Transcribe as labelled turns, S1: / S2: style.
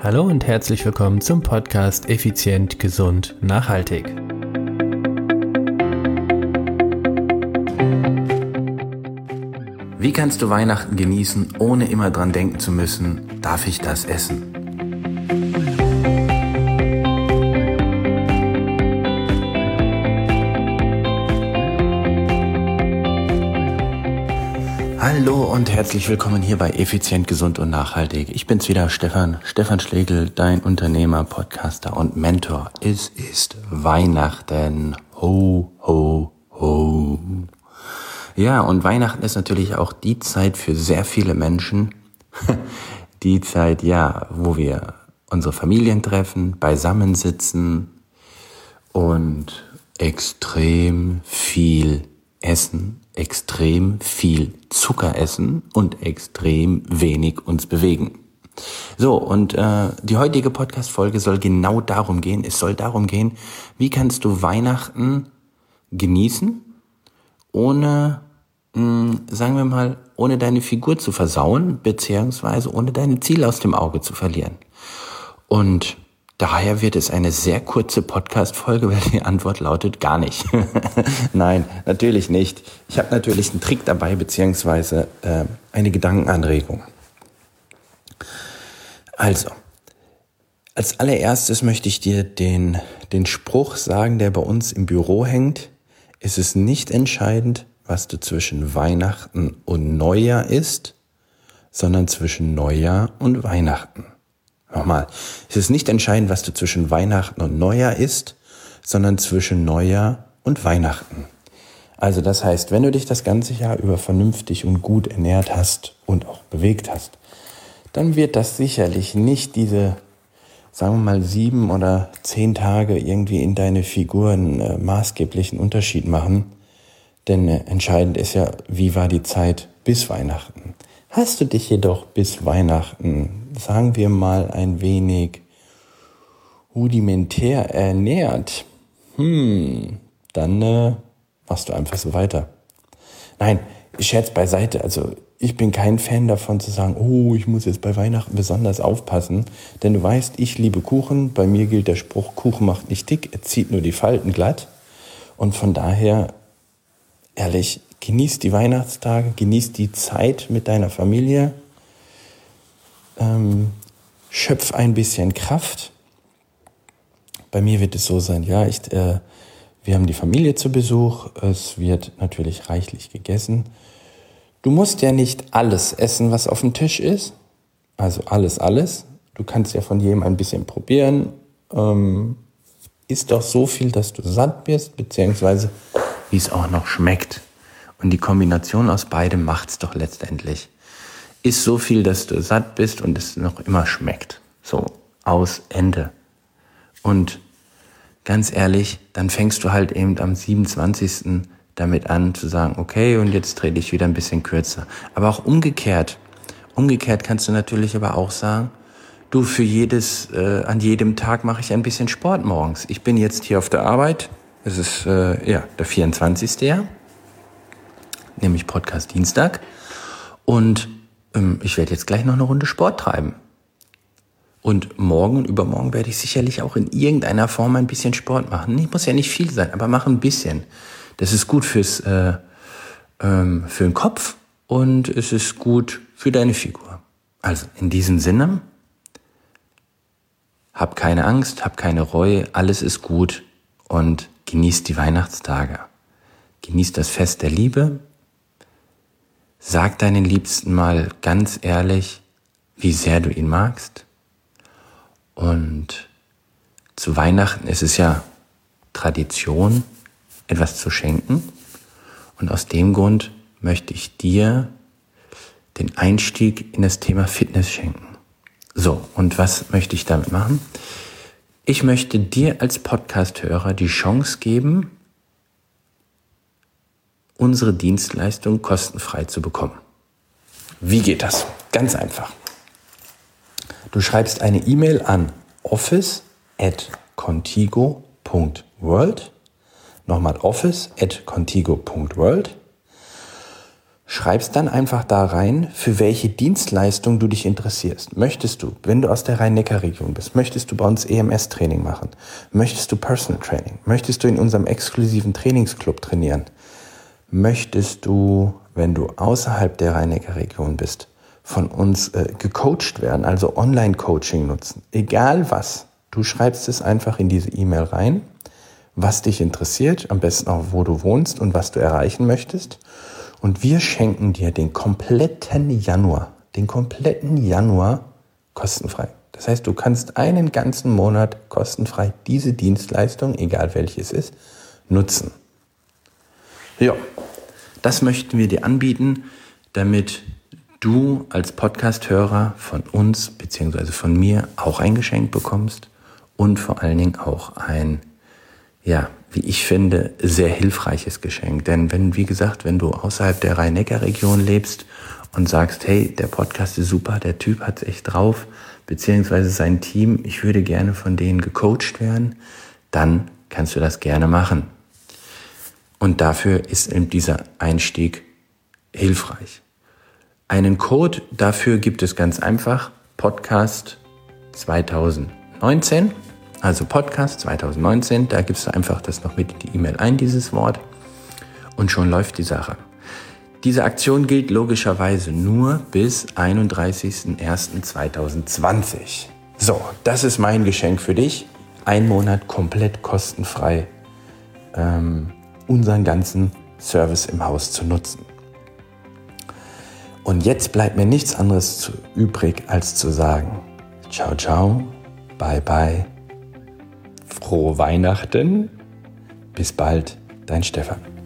S1: Hallo und herzlich willkommen zum Podcast Effizient, Gesund, Nachhaltig.
S2: Wie kannst du Weihnachten genießen, ohne immer dran denken zu müssen, darf ich das essen? Hallo und herzlich willkommen hier bei Effizient, Gesund und Nachhaltig. Ich bin's wieder, Stefan, Stefan Schlegel, dein Unternehmer, Podcaster und Mentor. Es ist Weihnachten. Ho, ho, ho. Ja, und Weihnachten ist natürlich auch die Zeit für sehr viele Menschen. Die Zeit, ja, wo wir unsere Familien treffen, beisammensitzen und extrem viel essen, extrem viel Zucker essen und extrem wenig uns bewegen. So, und äh, die heutige Podcast-Folge soll genau darum gehen. Es soll darum gehen, wie kannst du Weihnachten genießen, ohne, mh, hm, sagen wir mal, ohne deine Figur zu versauen, beziehungsweise ohne deine Ziele aus dem Auge zu verlieren. Und Daher wird es eine sehr kurze Podcast-Folge, weil die Antwort lautet gar nicht. Nein, natürlich nicht. Ich habe natürlich einen Trick dabei, beziehungsweise äh, eine Gedankenanregung. Also, als allererstes möchte ich dir den, den Spruch sagen, der bei uns im Büro hängt. Es ist nicht entscheidend, was du zwischen Weihnachten und Neujahr isst, sondern zwischen Neujahr und Weihnachten. Nochmal, es ist nicht entscheidend, was du zwischen Weihnachten und Neujahr isst, sondern zwischen Neujahr und Weihnachten. Also das heißt, wenn du dich das ganze Jahr über vernünftig und gut ernährt hast und auch bewegt hast, dann wird das sicherlich nicht diese, sagen wir mal, sieben oder zehn Tage irgendwie in deine Figuren äh, maßgeblichen Unterschied machen. Denn äh, entscheidend ist ja, wie war die Zeit bis Weihnachten. Hast du dich jedoch bis Weihnachten, sagen wir mal, ein wenig rudimentär ernährt, hm, dann äh, machst du einfach so weiter. Nein, Scherz beiseite, also ich bin kein Fan davon zu sagen, oh, ich muss jetzt bei Weihnachten besonders aufpassen, denn du weißt, ich liebe Kuchen, bei mir gilt der Spruch, Kuchen macht nicht dick, er zieht nur die Falten glatt. Und von daher, ehrlich, Genieß die Weihnachtstage, genieß die Zeit mit deiner Familie, ähm, schöpf ein bisschen Kraft. Bei mir wird es so sein, ja, ich, äh, wir haben die Familie zu Besuch, es wird natürlich reichlich gegessen. Du musst ja nicht alles essen, was auf dem Tisch ist, also alles, alles. Du kannst ja von jedem ein bisschen probieren. Ähm, isst doch so viel, dass du satt bist, beziehungsweise wie es auch noch schmeckt. Und die Kombination aus beidem macht's doch letztendlich. Ist so viel, dass du satt bist und es noch immer schmeckt. So, aus Ende. Und ganz ehrlich, dann fängst du halt eben am 27. damit an zu sagen, okay, und jetzt drehe ich wieder ein bisschen kürzer. Aber auch umgekehrt. Umgekehrt kannst du natürlich aber auch sagen, du, für jedes, äh, an jedem Tag mache ich ein bisschen Sport morgens. Ich bin jetzt hier auf der Arbeit. Es ist, äh, ja, der 24. Jahr nämlich Podcast Dienstag. Und ich werde jetzt gleich noch eine Runde Sport treiben. Und morgen und übermorgen werde ich sicherlich auch in irgendeiner Form ein bisschen Sport machen. Ich muss ja nicht viel sein, aber mach ein bisschen. Das ist gut fürs, äh, ähm, für den Kopf und es ist gut für deine Figur. Also in diesem Sinne, hab keine Angst, hab keine Reue, alles ist gut und genießt die Weihnachtstage. Genießt das Fest der Liebe, Sag deinen Liebsten mal ganz ehrlich, wie sehr du ihn magst. Und zu Weihnachten ist es ja Tradition, etwas zu schenken. Und aus dem Grund möchte ich dir den Einstieg in das Thema Fitness schenken. So, und was möchte ich damit machen? Ich möchte dir als Podcast-Hörer die Chance geben, unsere Dienstleistung kostenfrei zu bekommen. Wie geht das? Ganz einfach. Du schreibst eine E-Mail an office at contigo.world. Nochmal office at contigo.world. schreibst dann einfach da rein, für welche Dienstleistung du dich interessierst. Möchtest du, wenn du aus der Rhein-Neckar-Region bist, möchtest du bei uns EMS-Training machen? Möchtest du Personal Training? Möchtest du in unserem exklusiven Trainingsclub trainieren? Möchtest du, wenn du außerhalb der Rhein-Neckar-Region bist, von uns äh, gecoacht werden, also Online-Coaching nutzen? Egal was, du schreibst es einfach in diese E-Mail rein, was dich interessiert, am besten auch, wo du wohnst und was du erreichen möchtest. Und wir schenken dir den kompletten Januar, den kompletten Januar kostenfrei. Das heißt, du kannst einen ganzen Monat kostenfrei diese Dienstleistung, egal welches ist, nutzen. Ja, das möchten wir dir anbieten, damit du als Podcast-Hörer von uns bzw. von mir auch ein Geschenk bekommst und vor allen Dingen auch ein ja, wie ich finde, sehr hilfreiches Geschenk. Denn wenn, wie gesagt, wenn du außerhalb der Rhein-Neckar-Region lebst und sagst, hey, der Podcast ist super, der Typ hat's echt drauf, beziehungsweise sein Team, ich würde gerne von denen gecoacht werden, dann kannst du das gerne machen. Und dafür ist eben dieser Einstieg hilfreich. Einen Code dafür gibt es ganz einfach, Podcast 2019 also Podcast 2019, da gibst du einfach das noch mit in die E-Mail ein, dieses Wort. Und schon läuft die Sache. Diese Aktion gilt logischerweise nur bis 31.01.2020. So, das ist mein Geschenk für dich. Ein Monat komplett kostenfrei ähm, unseren ganzen Service im Haus zu nutzen. Und jetzt bleibt mir nichts anderes übrig, als zu sagen, ciao, ciao, bye, bye Frohe Weihnachten. Bis bald, dein Stefan.